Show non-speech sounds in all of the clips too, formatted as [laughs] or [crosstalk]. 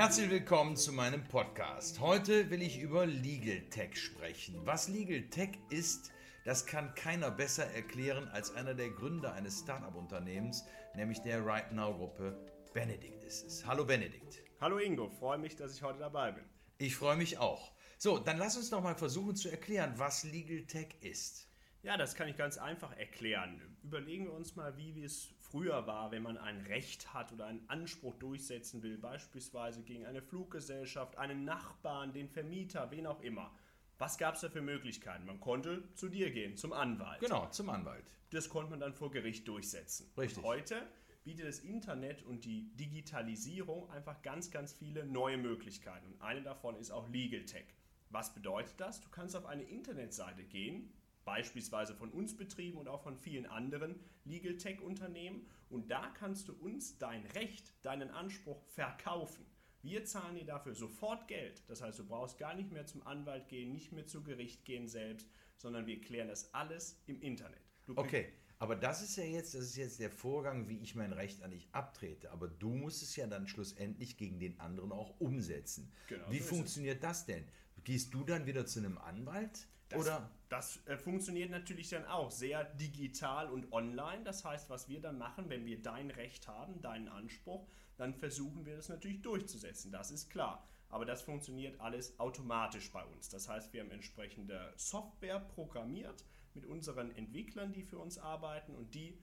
Herzlich willkommen zu meinem Podcast. Heute will ich über Legal Tech sprechen. Was Legal Tech ist, das kann keiner besser erklären als einer der Gründer eines Startup-Unternehmens, nämlich der Right Now Gruppe. Benedikt ist es. Hallo Benedikt. Hallo Ingo, freue mich, dass ich heute dabei bin. Ich freue mich auch. So, dann lass uns doch mal versuchen zu erklären, was Legal Tech ist. Ja, das kann ich ganz einfach erklären. Überlegen wir uns mal, wie es früher war, wenn man ein Recht hat oder einen Anspruch durchsetzen will, beispielsweise gegen eine Fluggesellschaft, einen Nachbarn, den Vermieter, wen auch immer. Was gab es da für Möglichkeiten? Man konnte zu dir gehen, zum Anwalt. Genau, zum Anwalt. Das konnte man dann vor Gericht durchsetzen. Richtig. Heute bietet das Internet und die Digitalisierung einfach ganz, ganz viele neue Möglichkeiten. Und eine davon ist auch Legal Tech. Was bedeutet das? Du kannst auf eine Internetseite gehen, beispielsweise von uns betrieben und auch von vielen anderen Legal Tech Unternehmen. Und da kannst du uns dein Recht, deinen Anspruch verkaufen. Wir zahlen dir dafür sofort Geld. Das heißt, du brauchst gar nicht mehr zum Anwalt gehen, nicht mehr zu Gericht gehen selbst, sondern wir klären das alles im Internet. Du okay, aber das ist ja jetzt, das ist jetzt der Vorgang, wie ich mein Recht an dich abtrete. Aber du musst es ja dann schlussendlich gegen den anderen auch umsetzen. Genau, wie so funktioniert das denn? Gehst du dann wieder zu einem Anwalt? Das, oder? das äh, funktioniert natürlich dann auch sehr digital und online. Das heißt, was wir dann machen, wenn wir dein Recht haben, deinen Anspruch, dann versuchen wir das natürlich durchzusetzen. Das ist klar. Aber das funktioniert alles automatisch bei uns. Das heißt, wir haben entsprechende Software programmiert mit unseren Entwicklern, die für uns arbeiten und die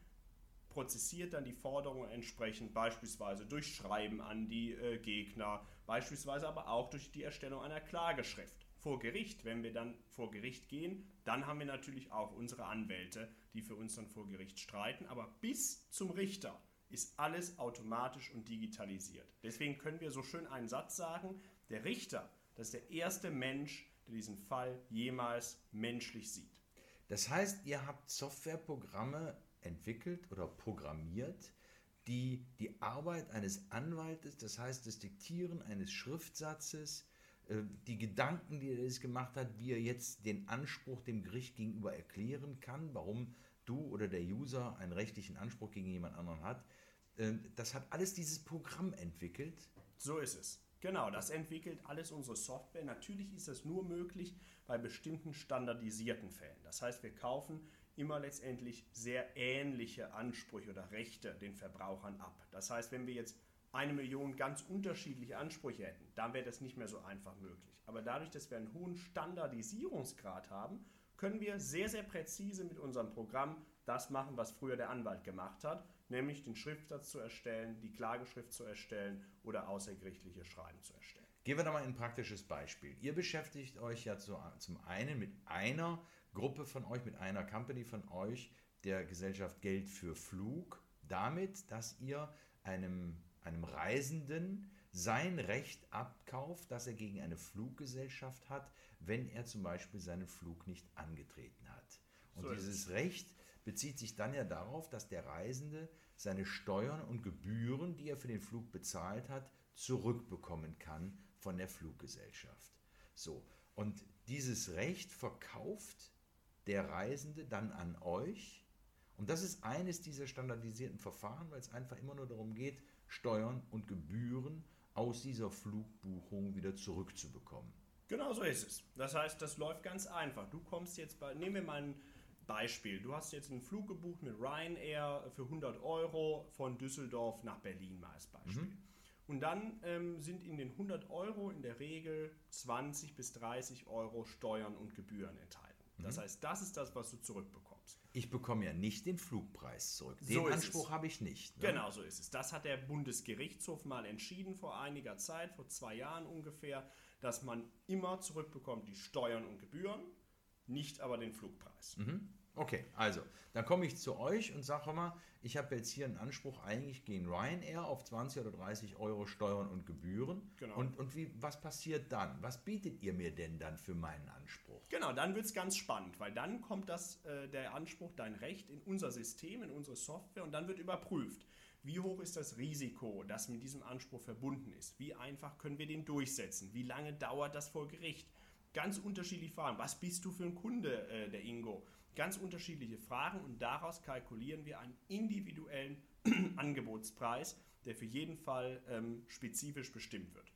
prozessiert dann die Forderungen entsprechend, beispielsweise durch Schreiben an die äh, Gegner, beispielsweise aber auch durch die Erstellung einer Klageschrift vor Gericht, wenn wir dann vor Gericht gehen, dann haben wir natürlich auch unsere Anwälte, die für uns dann vor Gericht streiten. Aber bis zum Richter ist alles automatisch und digitalisiert. Deswegen können wir so schön einen Satz sagen, der Richter, das ist der erste Mensch, der diesen Fall jemals menschlich sieht. Das heißt, ihr habt Softwareprogramme entwickelt oder programmiert, die die Arbeit eines Anwaltes, das heißt das Diktieren eines Schriftsatzes, die Gedanken, die er sich gemacht hat, wie er jetzt den Anspruch dem Gericht gegenüber erklären kann, warum du oder der User einen rechtlichen Anspruch gegen jemand anderen hat. Äh, das hat alles dieses Programm entwickelt. So ist es. Genau, das entwickelt alles unsere Software. Natürlich ist das nur möglich bei bestimmten standardisierten Fällen. Das heißt, wir kaufen immer letztendlich sehr ähnliche Ansprüche oder Rechte den Verbrauchern ab. Das heißt, wenn wir jetzt eine Million ganz unterschiedliche Ansprüche hätten, dann wäre das nicht mehr so einfach möglich. Aber dadurch, dass wir einen hohen Standardisierungsgrad haben, können wir sehr, sehr präzise mit unserem Programm das machen, was früher der Anwalt gemacht hat, nämlich den Schriftsatz zu erstellen, die Klageschrift zu erstellen oder außergerichtliche Schreiben zu erstellen. Gehen wir da mal ein praktisches Beispiel. Ihr beschäftigt euch ja zu, zum einen mit einer Gruppe von euch, mit einer Company von euch, der Gesellschaft Geld für Flug, damit, dass ihr einem einem Reisenden sein Recht abkauft, das er gegen eine Fluggesellschaft hat, wenn er zum Beispiel seinen Flug nicht angetreten hat. Und so dieses Recht bezieht sich dann ja darauf, dass der Reisende seine Steuern und Gebühren, die er für den Flug bezahlt hat, zurückbekommen kann von der Fluggesellschaft. So, und dieses Recht verkauft der Reisende dann an euch. Und das ist eines dieser standardisierten Verfahren, weil es einfach immer nur darum geht, Steuern und Gebühren aus dieser Flugbuchung wieder zurückzubekommen. Genau so ist es. Das heißt, das läuft ganz einfach. Du kommst jetzt bei, nehmen wir mal ein Beispiel. Du hast jetzt einen Flug gebucht mit Ryanair für 100 Euro von Düsseldorf nach Berlin mal als Beispiel. Mhm. Und dann ähm, sind in den 100 Euro in der Regel 20 bis 30 Euro Steuern und Gebühren enthalten. Das mhm. heißt, das ist das, was du zurückbekommst. Ich bekomme ja nicht den Flugpreis zurück. Den so Anspruch habe ich nicht. Ne? Genau so ist es. Das hat der Bundesgerichtshof mal entschieden vor einiger Zeit, vor zwei Jahren ungefähr, dass man immer zurückbekommt die Steuern und Gebühren, nicht aber den Flugpreis. Mhm. Okay, also, dann komme ich zu euch und sage mal, ich habe jetzt hier einen Anspruch eigentlich gegen Ryanair auf 20 oder 30 Euro Steuern und Gebühren. Genau. Und, und wie, was passiert dann? Was bietet ihr mir denn dann für meinen Anspruch? Genau, dann wird es ganz spannend, weil dann kommt das, äh, der Anspruch, dein Recht in unser System, in unsere Software und dann wird überprüft, wie hoch ist das Risiko, das mit diesem Anspruch verbunden ist? Wie einfach können wir den durchsetzen? Wie lange dauert das vor Gericht? Ganz unterschiedliche Fragen. Was bist du für ein Kunde, äh, der Ingo? Ganz unterschiedliche Fragen und daraus kalkulieren wir einen individuellen [clears throat] Angebotspreis, der für jeden Fall ähm, spezifisch bestimmt wird.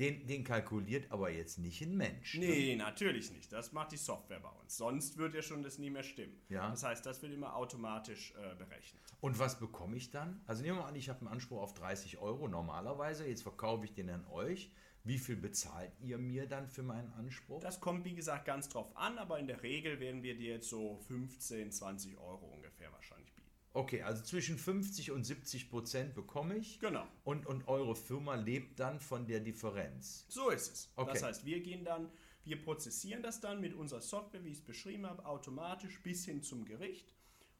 Den, den kalkuliert aber jetzt nicht ein Mensch. ne? Nee, natürlich nicht. Das macht die Software bei uns. Sonst würde ja schon das nie mehr stimmen. Ja. Das heißt, das wird immer automatisch äh, berechnet. Und was bekomme ich dann? Also nehmen wir mal an, ich habe einen Anspruch auf 30 Euro normalerweise. Jetzt verkaufe ich den an euch. Wie viel bezahlt ihr mir dann für meinen Anspruch? Das kommt, wie gesagt, ganz drauf an, aber in der Regel werden wir dir jetzt so 15, 20 Euro ungefähr wahrscheinlich bieten. Okay, also zwischen 50 und 70 Prozent bekomme ich. Genau. Und, und eure Firma lebt dann von der Differenz. So ist es. Okay. Das heißt, wir gehen dann, wir prozessieren das dann mit unserer Software, wie ich es beschrieben habe, automatisch bis hin zum Gericht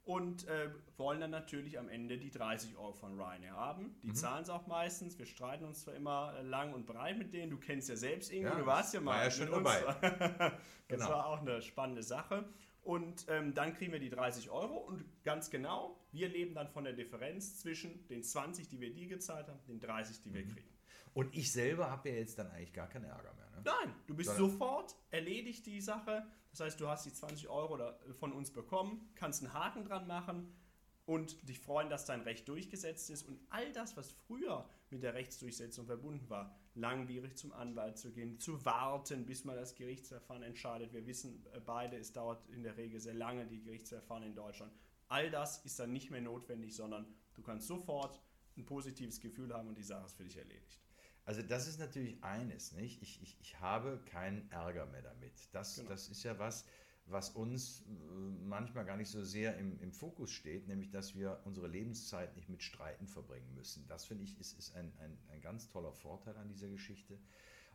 und äh, wollen dann natürlich am Ende die 30 Euro von Ryanair haben. Mhm. Die zahlen es auch meistens. Wir streiten uns zwar immer äh, lang und breit mit denen. Du kennst ja selbst Ingo, Ja, du warst ja mal war ja schon uns. dabei. [laughs] das [laughs] Genau. war auch eine spannende Sache. Und ähm, dann kriegen wir die 30 Euro und ganz genau, wir leben dann von der Differenz zwischen den 20, die wir dir gezahlt haben, den 30, die wir Mhm. kriegen. Und ich selber habe ja jetzt dann eigentlich gar keinen Ärger mehr. Ne? Nein, du bist Sondern- sofort erledigt die Sache. Das heißt, du hast die 20 Euro oder- von uns bekommen, kannst einen Haken dran machen und dich freuen, dass dein Recht durchgesetzt ist. Und all das, was früher mit der Rechtsdurchsetzung verbunden war, langwierig zum Anwalt zu gehen, zu warten, bis mal das Gerichtsverfahren entscheidet. Wir wissen äh, beide, es dauert in der Regel sehr lange, die Gerichtsverfahren in Deutschland. All das ist dann nicht mehr notwendig, sondern du kannst sofort ein positives Gefühl haben und die Sache ist für dich erledigt. Also das ist natürlich eines, nicht? Ich, ich, ich habe keinen Ärger mehr damit. Das, Genau. das ist ja was, was uns äh, manchmal gar nicht so sehr im, im Fokus steht, nämlich dass wir unsere Lebenszeit nicht mit Streiten verbringen müssen. Das finde ich ist, ist ein, ein, ein ganz toller Vorteil an dieser Geschichte.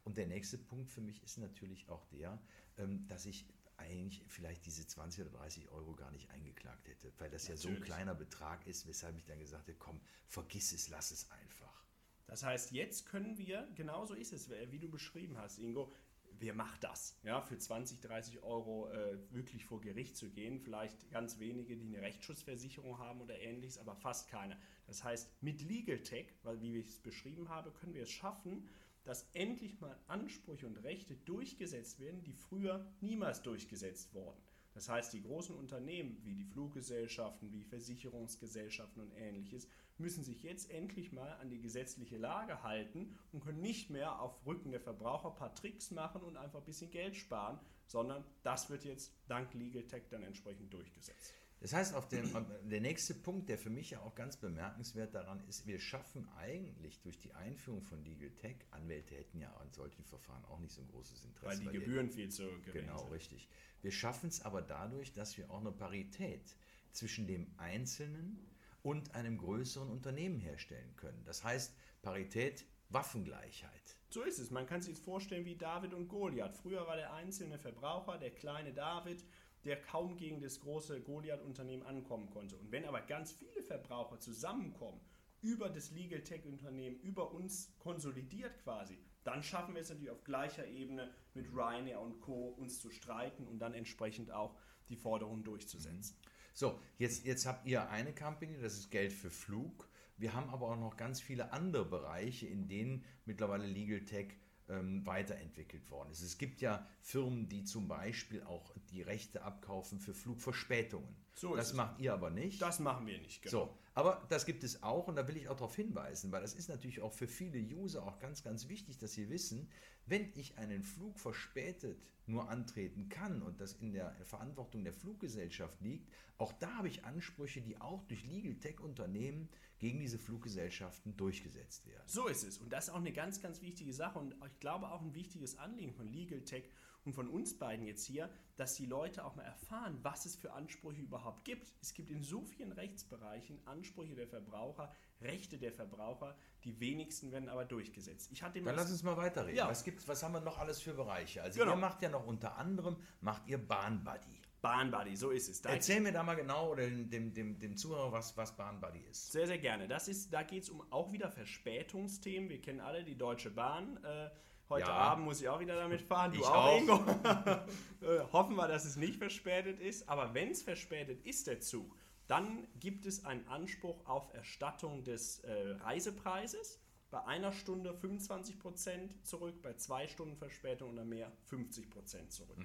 Und der nächste Punkt für mich ist natürlich auch der, ähm, dass ich eigentlich vielleicht diese 20 oder 30 Euro gar nicht eingeklagt hätte, weil das ja so ein Natürlich. kleiner Betrag ist, weshalb ich dann gesagt hätte, komm, vergiss es, lass es einfach. Das heißt, jetzt können wir, genauso ist es, wie du beschrieben hast, Ingo, wer macht das? Ja, für 20, 30 Euro äh, wirklich vor Gericht zu gehen. Vielleicht ganz wenige, die eine Rechtsschutzversicherung haben oder ähnliches, aber fast keine. Das heißt, mit Legal Tech, weil wie ich es beschrieben habe, können wir es schaffen, dass endlich mal Ansprüche und Rechte durchgesetzt werden, die früher niemals durchgesetzt wurden. Das heißt, die großen Unternehmen wie die Fluggesellschaften, wie Versicherungsgesellschaften und ähnliches müssen sich jetzt endlich mal an die gesetzliche Lage halten und können nicht mehr auf Rücken der Verbraucher ein paar Tricks machen und einfach ein bisschen Geld sparen, sondern das wird jetzt dank Legal Tech dann entsprechend durchgesetzt. Das heißt, auf dem, der nächste Punkt, der für mich ja auch ganz bemerkenswert daran ist, wir schaffen eigentlich durch die Einführung von Legal Tech, Anwälte hätten ja an solchen Verfahren auch nicht so ein großes Interesse. Weil die ihr- Gebühren viel zu gering Genau, sind. richtig. Wir schaffen es aber dadurch, dass wir auch eine Parität zwischen dem Einzelnen und einem größeren Unternehmen herstellen können. Das heißt, Parität, Waffengleichheit. So ist es. Man kann sich jetzt vorstellen wie David und Goliath. Früher war der einzelne Verbraucher, der kleine David, der kaum gegen das große Goliath-Unternehmen ankommen konnte. Und wenn aber ganz viele Verbraucher zusammenkommen, über das Legal Tech-Unternehmen, über uns konsolidiert quasi, dann schaffen wir es natürlich auf gleicher Ebene mit Ryanair und Co. uns zu streiten und dann entsprechend auch die Forderungen durchzusetzen. So, jetzt, jetzt habt ihr eine Company, das ist Geld für Flug. Wir haben aber auch noch ganz viele andere Bereiche, in denen mittlerweile Legal Tech ähm, weiterentwickelt worden ist. Es gibt ja Firmen, die zum Beispiel auch die Rechte abkaufen für Flugverspätungen. So das macht ihr aber nicht. Das machen wir nicht. genau. So, aber das gibt es auch und da will ich auch darauf hinweisen, weil das ist natürlich auch für viele User auch ganz, ganz wichtig, dass sie wissen, wenn ich einen Flug verspätet nur antreten kann und das in der Verantwortung der Fluggesellschaft liegt, auch da habe ich Ansprüche, die auch durch Legal Tech Unternehmen gegen diese Fluggesellschaften durchgesetzt werden. So ist es. Und das ist auch eine ganz, ganz wichtige Sache und ich glaube auch ein wichtiges Anliegen von Legal Tech und von uns beiden jetzt hier, dass die Leute auch mal erfahren, was es für Ansprüche überhaupt gibt. Es gibt in so vielen Rechtsbereichen Ansprüche der Verbraucher, Rechte der Verbraucher, die wenigsten werden aber durchgesetzt. Ich hatte Dann mal lass uns mal weiterreden. Ja. Was, gibt's, was haben wir noch alles für Bereiche? Also Genau. ihr macht ja noch unter anderem, macht ihr Bahnbuddy. Bahnbuddy, so ist es. Da Erzähl mir da mal genau oder dem, dem, dem, dem Zuhörer, was, was Bahnbuddy ist. Sehr, sehr gerne. Das ist, da geht es um auch wieder Verspätungsthemen. Wir kennen alle die Deutsche Bahn. Äh, heute Ja. Abend muss ich auch wieder damit fahren. Du Ich auch. Ingo. [laughs] äh, hoffen wir, dass es nicht verspätet ist. Aber wenn es verspätet ist, der Zug, dann gibt es einen Anspruch auf Erstattung des äh, Reisepreises. Bei einer Stunde 25% zurück, bei zwei Stunden Verspätung oder mehr 50% zurück.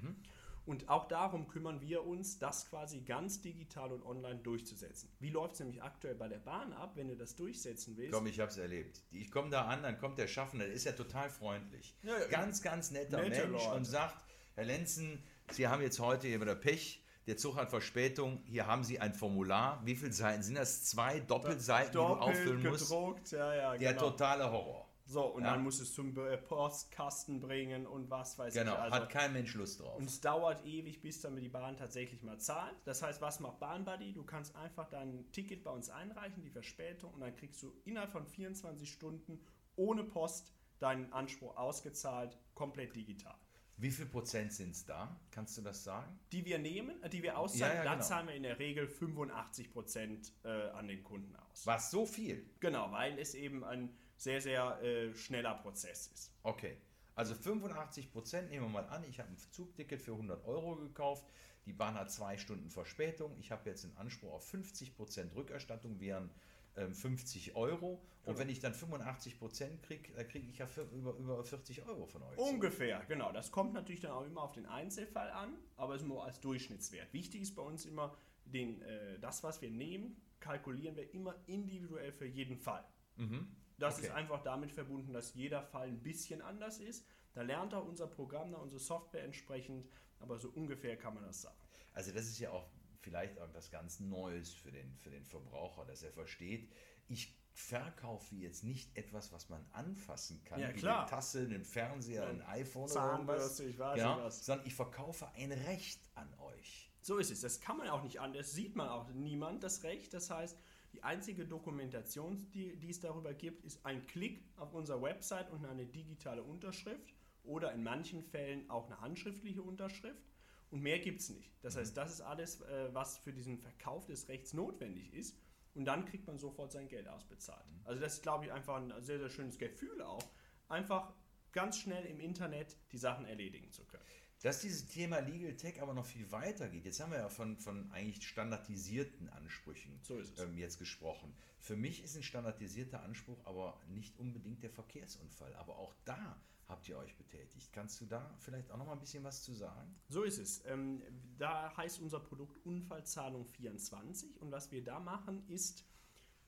Und auch darum kümmern wir uns, das quasi ganz digital und online durchzusetzen. Wie läuft es nämlich aktuell bei der Bahn ab, wenn du das durchsetzen willst? Komm, ich habe es erlebt. Ich komme da an, dann kommt der Schaffner, der ist ja total freundlich. Ja, ganz, ganz netter Nette Mensch Leute. und sagt, Herr Lenzen, Sie haben jetzt heute hier wieder Pech. Der Zug hat Verspätung. Hier haben Sie ein Formular. Wie viele Seiten sind das? Zwei Doppelseiten, die du auffüllen musst. ja, ja, Der genau. totale Horror. So, und Ja. dann musst du es zum äh, Postkasten bringen und was weiß Genau, ich. Also, hat kein Mensch Lust drauf. und es dauert ewig, bis dann die Bahn tatsächlich mal zahlt. Das heißt, was macht BahnBuddy? Du kannst einfach dein Ticket bei uns einreichen, die Verspätung, und dann kriegst du innerhalb von 24 Stunden ohne Post deinen Anspruch ausgezahlt, komplett digital. Wie viel Prozent sind es da? Kannst du das sagen? Die wir nehmen, äh, die wir auszahlen, Ja, ja, da genau. zahlen wir in der Regel 85 Prozent, äh, an den Kunden aus. Was, so viel? Genau, weil es eben ein sehr, sehr äh, schneller Prozess ist. Okay. Also 85 Prozent, nehmen wir mal an, ich habe ein Zugticket für 100 Euro gekauft, die Bahn hat zwei Stunden Verspätung, ich habe jetzt einen Anspruch auf 50 Prozent Rückerstattung, wären ähm, 50 Euro. Und Genau. wenn ich dann 85 Prozent kriege, dann kriege ich ja über, über 40 Euro von euch. Ungefähr, genau. Das kommt natürlich dann auch immer auf den Einzelfall an, aber es ist nur als Durchschnittswert. Wichtig ist bei uns immer, den, äh, das, was wir nehmen, kalkulieren wir immer individuell für jeden Fall. Mhm. Das Okay. ist einfach damit verbunden, dass jeder Fall ein bisschen anders ist. Da lernt auch unser Programm, da unsere Software entsprechend, aber so ungefähr kann man das sagen. Also das ist ja auch vielleicht auch was ganz Neues für den, für den Verbraucher, dass er versteht, ich verkaufe jetzt nicht etwas, was man anfassen kann, Ja, wie klar. eine Tasse, einen Fernseher, Ja, ein iPhone oder Zahnbürste, irgendwas, ich weiß ja, nicht was. sondern ich verkaufe ein Recht an euch. So ist es. Das kann man auch nicht anders. Sieht man auch niemand das Recht. Das heißt, die einzige Dokumentation, die, die es darüber gibt, ist ein Klick auf unserer Website und eine digitale Unterschrift oder in manchen Fällen auch eine handschriftliche Unterschrift. Und mehr gibt es nicht. Das heißt, das ist alles, äh, was für diesen Verkauf des Rechts notwendig ist. Und dann kriegt man sofort sein Geld ausbezahlt. Also das ist, glaube ich, einfach ein sehr, sehr schönes Gefühl auch, einfach ganz schnell im Internet die Sachen erledigen zu können. Dass dieses Thema Legal Tech aber noch viel weiter geht. Jetzt haben wir ja von, von eigentlich standardisierten Ansprüchen So ähm, jetzt gesprochen. Für mich ist ein standardisierter Anspruch aber nicht unbedingt der Verkehrsunfall. Aber auch da habt ihr euch betätigt. Kannst du da vielleicht auch noch mal ein bisschen was zu sagen? So ist es. Ähm, da heißt unser Produkt Unfallzahlung 24 und was wir da machen ist,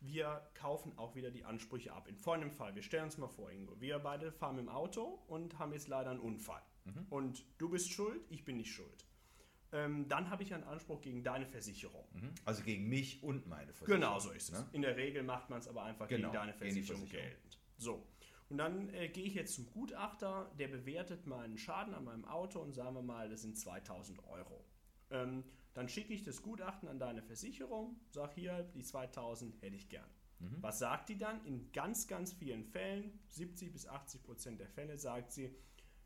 wir kaufen auch wieder die Ansprüche ab. In folgendem Fall, wir stellen uns mal vor, Ingo, wir beide fahren dem Auto und haben jetzt leider einen Unfall. Und du bist schuld, ich bin nicht schuld. Ähm, dann habe ich einen Anspruch gegen deine Versicherung. Also gegen mich und meine Versicherung. Genau so ist es. ne? In der Regel macht man es aber einfach Genau, gegen deine gegen Versicherung Versicherung. geltend. So. Und dann äh, gehe ich jetzt zum Gutachter, der bewertet meinen Schaden an meinem Auto und sagen wir mal, das sind 2000 Euro. Ähm, dann schicke ich das Gutachten an deine Versicherung, sag hier, die 2000 hätte ich gern. Mhm. Was sagt die dann? In ganz, ganz vielen Fällen, 70 bis 80 Prozent der Fälle, sagt sie,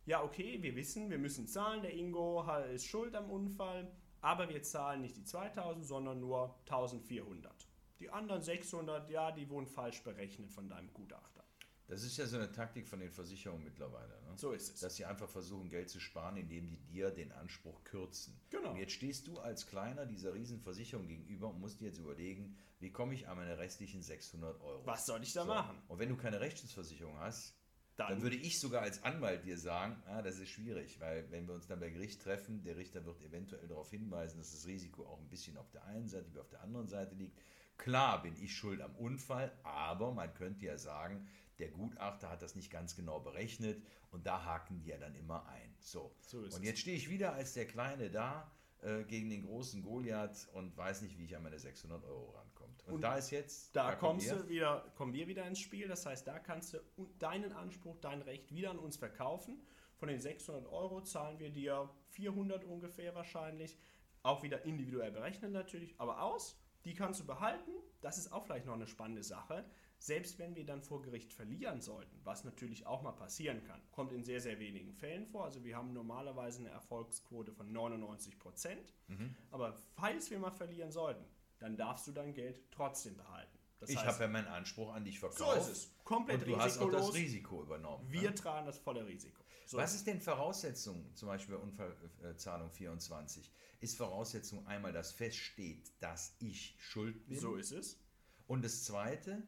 ja, okay, wir wissen, wir müssen zahlen, der Ingo ist schuld am Unfall, aber wir zahlen nicht die 2000, sondern nur 1400. Die anderen 600, ja, die wurden falsch berechnet von deinem Gutachter. Das ist ja so eine Taktik von den Versicherungen mittlerweile. Ne? So ist es. Dass sie einfach versuchen, Geld zu sparen, indem die dir den Anspruch kürzen. Genau. Und jetzt stehst du als Kleiner dieser Riesenversicherung gegenüber und musst dir jetzt überlegen, wie komme ich an meine restlichen 600 Euro. Was soll ich da So. machen? Und wenn du keine Rechtsschutzversicherung hast, Dann, dann würde ich sogar als Anwalt dir sagen, ah, das ist schwierig, weil wenn wir uns dann bei Gericht treffen, der Richter wird eventuell darauf hinweisen, dass das Risiko auch ein bisschen auf der einen Seite wie auf der anderen Seite liegt. Klar bin ich schuld am Unfall, aber man könnte ja sagen, der Gutachter hat das nicht ganz genau berechnet und da haken die ja dann immer ein. So. So und jetzt stehe ich wieder als der Kleine da äh, gegen den großen Goliath und weiß nicht, wie ich an meine 600 Euro rankomme. Und, Und da ist jetzt, da kommt kommst du wieder, kommen wir wieder ins Spiel. Das heißt, da kannst du deinen Anspruch, dein Recht wieder an uns verkaufen. Von den 600 Euro zahlen wir dir 400 ungefähr wahrscheinlich. Auch wieder individuell berechnet natürlich, aber aus. Die kannst du behalten. Das ist auch vielleicht noch eine spannende Sache. Selbst wenn wir dann vor Gericht verlieren sollten, was natürlich auch mal passieren kann, kommt in sehr, sehr wenigen Fällen vor. Also wir haben normalerweise eine Erfolgsquote von 99 Prozent. Mhm. Aber falls wir mal verlieren sollten, dann darfst du dein Geld trotzdem behalten. Das Ich habe ja meinen Anspruch an dich so verkauft. ist es. Komplett Und du hast auch das. Risiko übernommen. Wir ne? tragen das volle Risiko. So. Was ist denn Voraussetzung, zum Beispiel bei Unfallzahlung 24? Ist Voraussetzung einmal, dass feststeht, dass ich schuld bin? So ist es. Und das Zweite,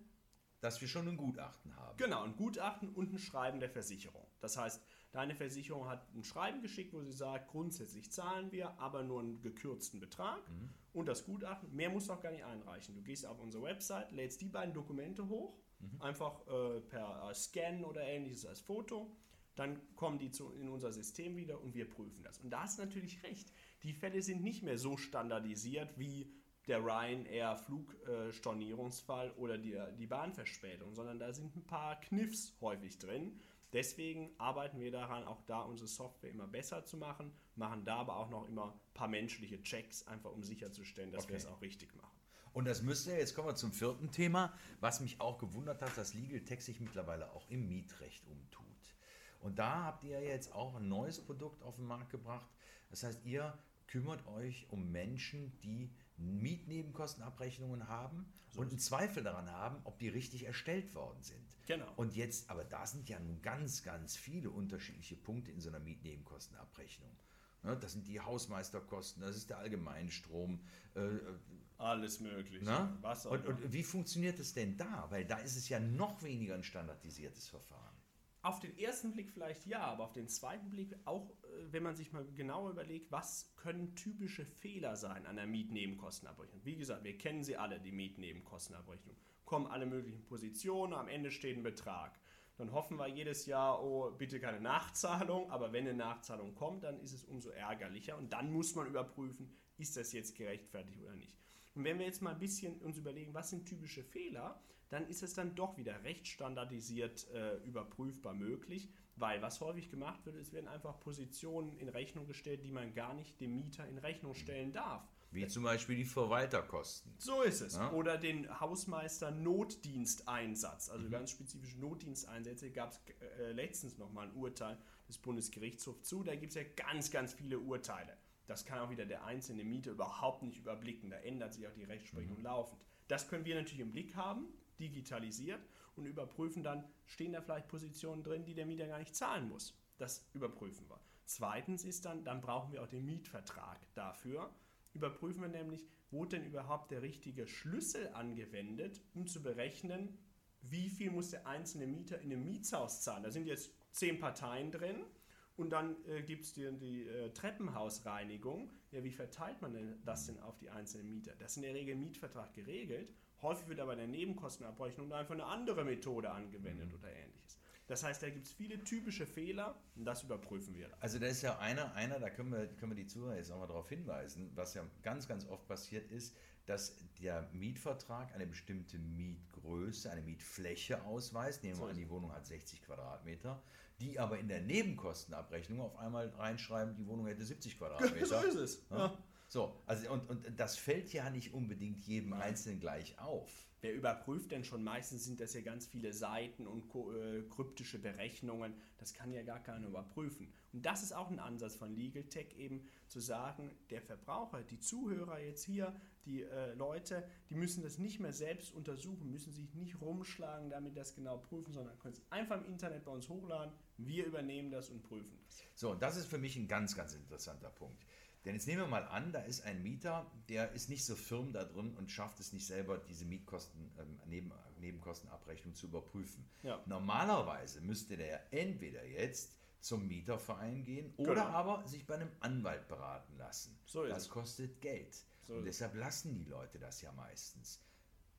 dass wir schon ein Gutachten haben. Genau, ein Gutachten und ein Schreiben der Versicherung. Das heißt, deine Versicherung hat ein Schreiben geschickt, wo sie sagt, grundsätzlich zahlen wir, aber nur einen gekürzten Betrag und das Gutachten. Mehr musst du auch gar nicht einreichen. Du gehst auf unsere Website, lädst die beiden Dokumente hoch, einfach äh, per äh, Scan oder ähnliches als Foto. Dann kommen die zu, in unser System wieder und wir prüfen das. Und da hast du natürlich recht. Die Fälle sind nicht mehr so standardisiert wie der Ryanair Flugstornierungsfall oder die, die Bahnverspätung, sondern da sind ein paar Kniffs häufig drin. Deswegen arbeiten wir daran, auch da unsere Software immer besser zu machen, machen da aber auch noch immer ein paar menschliche Checks, einfach um sicherzustellen, dass wir Okay. es auch richtig machen. Und das müsste, jetzt kommen wir zum vierten Thema, was mich auch gewundert hat, dass Legal Tech sich mittlerweile auch im Mietrecht umtut. Und da habt ihr jetzt auch ein neues Produkt auf den Markt gebracht. Das heißt, ihr kümmert euch um Menschen, die Mietnebenkostenabrechnungen haben und einen Zweifel daran haben, ob die richtig erstellt worden sind. Genau. Und jetzt, aber da sind ja nun ganz, ganz viele unterschiedliche Punkte in so einer Mietnebenkostenabrechnung. Ne, Das sind die Hausmeisterkosten, das ist der Allgemeinstrom, äh, Alles mögliche. na? Was auch und, und wie funktioniert es denn da? Weil da ist es ja noch weniger ein standardisiertes Verfahren. Auf den ersten Blick vielleicht ja, aber auf den zweiten Blick auch, äh, wenn man sich mal genauer überlegt, was können typische Fehler sein an der Mietnebenkostenabrechnung. Wie gesagt, wir kennen sie alle, die Mietnebenkostenabrechnung. Kommen alle möglichen Positionen, am Ende steht ein Betrag. Dann hoffen wir jedes Jahr, oh, bitte keine Nachzahlung, aber wenn eine Nachzahlung kommt, dann ist es umso ärgerlicher und dann muss man überprüfen, ist das jetzt gerechtfertigt oder nicht. Und wenn wir jetzt mal ein bisschen uns überlegen, was sind typische Fehler, dann ist es dann doch wieder recht standardisiert äh, überprüfbar möglich, weil was häufig gemacht wird, es werden einfach Positionen in Rechnung gestellt, die man gar nicht dem Mieter in Rechnung stellen darf. Wie zum Beispiel die Verwalterkosten. So ist es. Ja. Oder den Hausmeister Notdiensteinsatz. Also ganz spezifische Notdiensteinsätze gab es äh, letztens nochmal ein Urteil des Bundesgerichtshofs zu. Da gibt es ja ganz, ganz viele Urteile. Das kann auch wieder der einzelne Mieter überhaupt nicht überblicken. Da ändert sich auch die Rechtsprechung laufend. Das können wir natürlich im Blick haben, digitalisiert und überprüfen dann, stehen da vielleicht Positionen drin, die der Mieter gar nicht zahlen muss. Das überprüfen wir. Zweitens ist dann, dann brauchen wir auch den Mietvertrag dafür. Überprüfen wir nämlich, wurde denn überhaupt der richtige Schlüssel angewendet, um zu berechnen, wie viel muss der einzelne Mieter in einem Mietshaus zahlen. Da sind jetzt zehn Parteien drin und dann äh, gibt es die, die äh, Treppenhausreinigung. Ja, wie verteilt man denn das denn auf die einzelnen Mieter? Das ist in der Regel im Mietvertrag geregelt. Häufig wird aber in der Nebenkostenabrechnung einfach eine andere Methode angewendet oder ähnliches. Das heißt, da gibt es viele typische Fehler und das überprüfen wir. Also da ist ja einer, einer, da können wir, können wir die Zuhörer jetzt auch mal darauf hinweisen, was ja ganz, ganz oft passiert ist, dass der Mietvertrag eine bestimmte Mietgröße, eine Mietfläche ausweist. Nehmen wir an, die Wohnung hat 60 Quadratmeter, die aber in der Nebenkostenabrechnung auf einmal reinschreiben, die Wohnung hätte 70 Quadratmeter. [laughs] so ist es. Ja? Ja. So, also und, und das fällt ja nicht unbedingt jedem Einzelnen gleich auf. Wer überprüft denn schon? Meistens sind das ja ganz viele Seiten und äh, kryptische Berechnungen. Das kann ja gar keiner überprüfen. Und das ist auch ein Ansatz von Legal Tech, eben zu sagen, der Verbraucher, die Zuhörer jetzt hier, die äh, Leute, die müssen das nicht mehr selbst untersuchen, müssen sich nicht rumschlagen, damit das genau prüfen, sondern können es einfach im Internet bei uns hochladen. Wir übernehmen das und prüfen das. So, und das ist für mich ein ganz, ganz interessanter Punkt. Denn jetzt nehmen wir mal an, da ist ein Mieter, der ist nicht so firm da drin und schafft es nicht selber, diese Mietkosten, ähm, Neben, Nebenkostenabrechnung zu überprüfen. Ja. Normalerweise müsste der entweder jetzt zum Mieterverein gehen oder Genau. aber sich bei einem Anwalt beraten lassen. So ist das kostet Geld. So und deshalb lassen die Leute das ja meistens.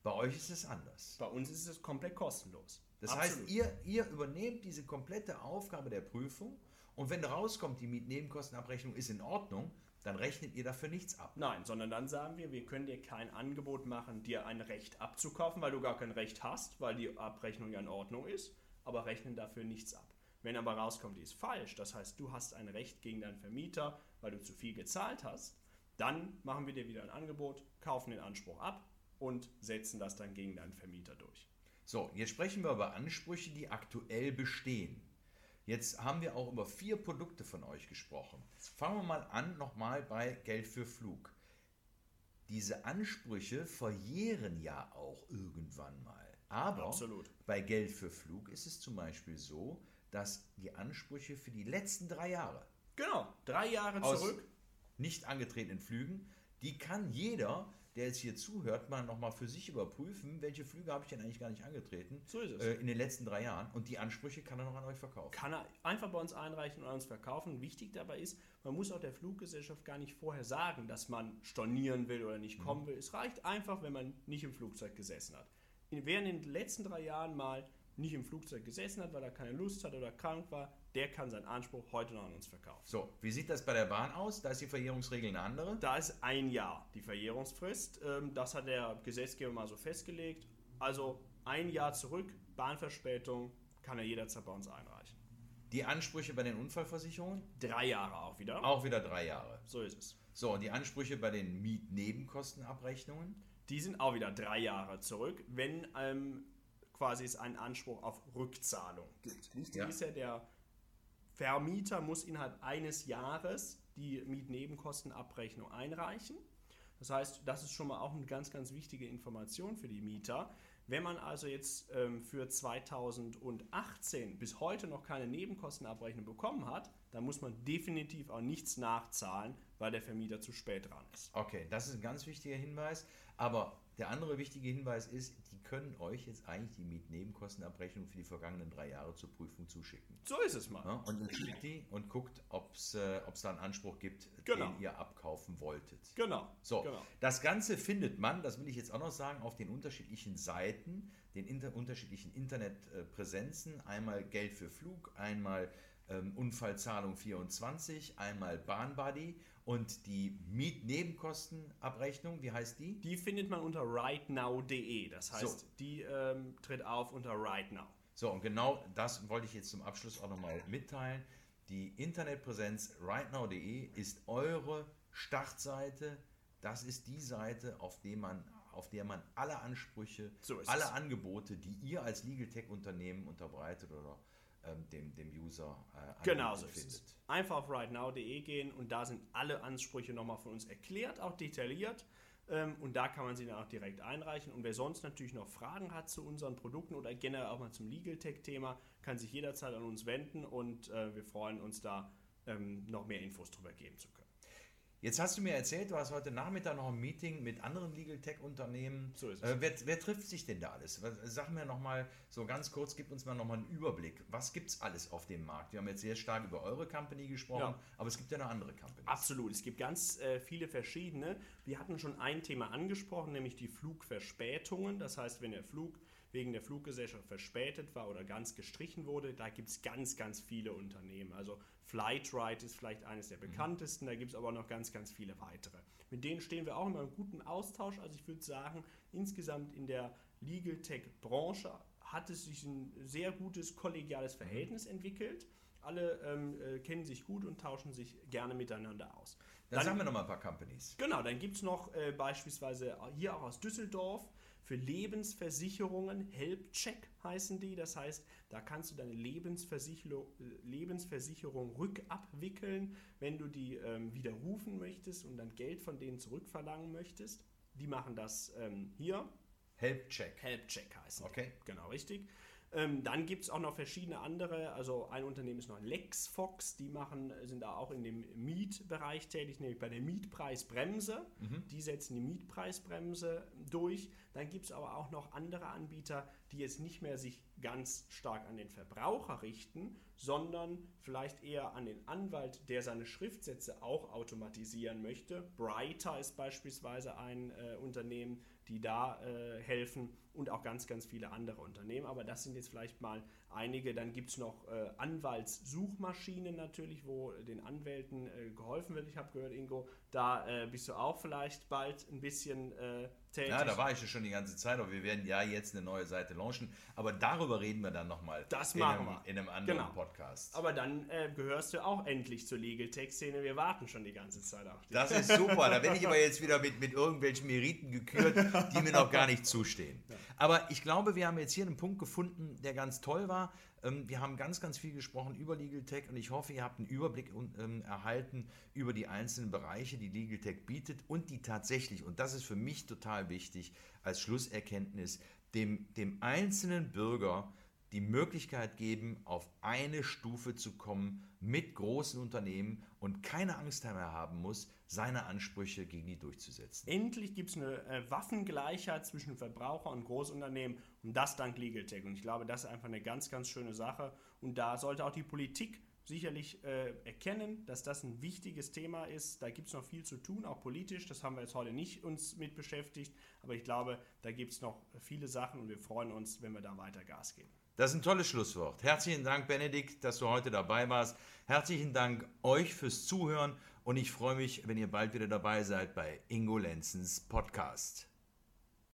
Bei euch ist es anders. Bei uns ist es komplett kostenlos. Das Absolut. heißt, ihr, ihr übernehmt diese komplette Aufgabe der Prüfung und wenn rauskommt, die Mietnebenkostenabrechnung ist in Ordnung, dann rechnet ihr dafür nichts ab. Nein, sondern dann sagen wir, wir können dir kein Angebot machen, dir ein Recht abzukaufen, weil du gar kein Recht hast, weil die Abrechnung ja in Ordnung ist, aber rechnen dafür nichts ab. Wenn aber rauskommt, die ist falsch, das heißt, du hast ein Recht gegen deinen Vermieter, weil du zu viel gezahlt hast, dann machen wir dir wieder ein Angebot, kaufen den Anspruch ab und setzen das dann gegen deinen Vermieter durch. So, jetzt sprechen wir über Ansprüche, die aktuell bestehen. Jetzt haben wir auch über vier Produkte von euch gesprochen. Fangen wir mal an, nochmal bei Geld für Flug. Diese Ansprüche verjähren ja auch irgendwann mal. Aber Absolut. bei Geld für Flug ist es zum Beispiel so, dass die Ansprüche für die letzten drei Jahre Genau, drei Jahre zurück. nicht angetretenen Flügen, die kann jeder, der jetzt hier zuhört, mal nochmal für sich überprüfen, welche Flüge habe ich denn eigentlich gar nicht angetreten So ist es. äh, in den letzten drei Jahren. Und die Ansprüche kann er noch an euch verkaufen. kann er einfach bei uns einreichen und an uns verkaufen. Wichtig dabei ist, man muss auch der Fluggesellschaft gar nicht vorher sagen, dass man stornieren will oder nicht kommen will. Es reicht einfach, wenn man nicht im Flugzeug gesessen hat. In, wer in den letzten drei Jahren mal nicht im Flugzeug gesessen hat, weil er keine Lust hat oder krank war, der kann seinen Anspruch heute noch an uns verkaufen. So, wie sieht das bei der Bahn aus? Da ist die Verjährungsregel eine andere. Da ist ein Jahr die Verjährungsfrist. Ähm, Das hat der Gesetzgeber mal so festgelegt. Also ein Jahr zurück, Bahnverspätung, kann er jederzeit bei uns einreichen. Die Ansprüche bei den Unfallversicherungen? Drei Jahre auch wieder. Auch wieder drei Jahre. So ist es. So, und die Ansprüche bei den Mietnebenkostenabrechnungen? Die sind auch wieder drei Jahre zurück, wenn ähm, quasi es einen Anspruch auf Rückzahlung gibt. Wichtig Ja. ist ja, der Vermieter muss innerhalb eines Jahres die Mietnebenkostenabrechnung einreichen. Das heißt, das ist schon mal auch eine ganz, ganz wichtige Information für die Mieter. Wenn man also jetzt ähm, für 2018 bis heute noch keine Nebenkostenabrechnung bekommen hat, dann muss man definitiv auch nichts nachzahlen, weil der Vermieter zu spät dran ist. Okay, das ist ein ganz wichtiger Hinweis. Aber der andere wichtige Hinweis ist, die können euch jetzt eigentlich die Mietnebenkostenabrechnung für die vergangenen drei Jahre zur Prüfung zuschicken. So ist es mal. Ja, und ihr schickt die und guckt, ob es äh, ob's da einen Anspruch gibt, Genau. den ihr abkaufen wolltet. Genau. So, genau. das Ganze findet man, das will ich jetzt auch noch sagen, auf den unterschiedlichen Seiten, den inter unterschiedlichen Internetpräsenzen. Einmal Geld für Flug, einmal ähm, Unfallzahlung 24, einmal Bahnbuddy und die Mietnebenkostenabrechnung, wie heißt die? Die findet man unter rightnow.de. Das heißt, So. die ähm, tritt auf unter rightnow. So, und genau das wollte ich jetzt zum Abschluss auch nochmal mitteilen. Die Internetpräsenz rightnow.de ist eure Startseite. Das ist die Seite, auf der man, auf der man alle Ansprüche, So alle es. Angebote, die ihr als Legal Tech Unternehmen unterbreitet oder ähm, dem, dem User äh, Genau so anbietet, ist es. Einfach auf rightnow.de gehen und da sind alle Ansprüche nochmal von uns erklärt, auch detailliert. Ähm, und da kann man sie dann auch direkt einreichen. Und wer sonst natürlich noch Fragen hat zu unseren Produkten oder generell auch mal zum Legal Tech-Thema, kann sich jederzeit an uns wenden und äh, wir freuen uns da ähm, noch mehr Infos drüber geben zu können. Jetzt hast du mir erzählt, du hast heute Nachmittag noch ein Meeting mit anderen Legal Tech Unternehmen. So ist es. Äh, wer, wer trifft sich denn da alles? Sag mir noch mal so ganz kurz, gib uns mal noch mal einen Überblick. Was gibt es alles auf dem Markt? Wir haben jetzt sehr stark über eure Company gesprochen, Ja. aber es gibt ja noch andere Companies. Absolut, es gibt ganz äh, viele verschiedene. Wir hatten schon ein Thema angesprochen, nämlich die Flugverspätungen. Das heißt, wenn der Flug wegen der Fluggesellschaft verspätet war oder ganz gestrichen wurde, da gibt es ganz, ganz viele Unternehmen. Also Flightride ist vielleicht eines der bekanntesten, da gibt es aber noch ganz, ganz viele weitere. Mit denen stehen wir auch immer im guten Austausch. Also ich würde sagen, insgesamt in der Legal Tech-Branche hat es sich ein sehr gutes kollegiales Verhältnis entwickelt. Alle ähm, äh, kennen sich gut und tauschen sich gerne miteinander aus. Dann, sagen wir noch mal ein paar Companies. Genau, dann gibt es noch äh, beispielsweise hier auch aus Düsseldorf für Lebensversicherungen, HelpCheck heißen die. Das heißt, da kannst du deine Lebensversicherung, Lebensversicherung rückabwickeln, wenn du die ähm, widerrufen möchtest und dann Geld von denen zurückverlangen möchtest. Die machen das ähm, hier. Helpcheck. HelpCheck heißen Okay. die. Genau, richtig. Ähm, dann gibt es auch noch verschiedene andere. Also ein Unternehmen ist noch LexFox, die machen, sind da auch in dem Mietbereich tätig, nämlich bei der Mietpreisbremse. Die setzen die Mietpreisbremse durch. Dann gibt es aber auch noch andere Anbieter, die jetzt nicht mehr sich ganz stark an den Verbraucher richten, sondern vielleicht eher an den Anwalt, der seine Schriftsätze auch automatisieren möchte. Brighter ist beispielsweise ein äh, Unternehmen, die da äh, helfen und auch ganz, ganz viele andere Unternehmen. Aber das sind jetzt vielleicht mal einige. Dann gibt es noch äh, Anwaltssuchmaschinen natürlich, wo den Anwälten äh, geholfen wird. Ich habe gehört, Ingo, da äh, bist du auch vielleicht bald ein bisschen äh, tätig. Ja, da war ich ja schon die ganze Zeit, aber wir werden ja jetzt eine neue Seite launchen. Aber darüber reden wir dann nochmal Das in, machen einem, wir. in einem anderen Genau. Podcast. Aber dann äh, gehörst du auch endlich zur Legal Tech-Szene. Wir warten schon die ganze Zeit auf dich. Das ist super. Da werde ich aber jetzt wieder mit, mit irgendwelchen Meriten gekürt, die mir noch gar nicht [laughs] zustehen. Aber ich glaube, wir haben jetzt hier einen Punkt gefunden, der ganz toll war. Ähm, Wir haben ganz, ganz viel gesprochen über Legal Tech und ich hoffe, ihr habt einen Überblick ähm, erhalten über die einzelnen Bereiche, die Legal Tech bietet und die tatsächlich, und das ist für mich total wichtig als Schlusserkenntnis, dem, dem einzelnen Bürger die Möglichkeit geben, auf eine Stufe zu kommen mit großen Unternehmen und keine Angst mehr haben muss, seine Ansprüche gegen die durchzusetzen. Endlich gibt es eine äh, Waffengleichheit zwischen Verbraucher und Großunternehmen und das dank Legal Tech. Und ich glaube, das ist einfach eine ganz, ganz schöne Sache. Und da sollte auch die Politik sicherlich äh, erkennen, dass das ein wichtiges Thema ist. Da gibt es noch viel zu tun, auch politisch. Das haben wir jetzt heute nicht uns mit beschäftigt. Aber ich glaube, da gibt es noch viele Sachen und wir freuen uns, wenn wir da weiter Gas geben. Das ist ein tolles Schlusswort. Herzlichen Dank, Benedikt, dass du heute dabei warst. Herzlichen Dank euch fürs Zuhören und ich freue mich, wenn ihr bald wieder dabei seid bei Ingo Lenzens Podcast.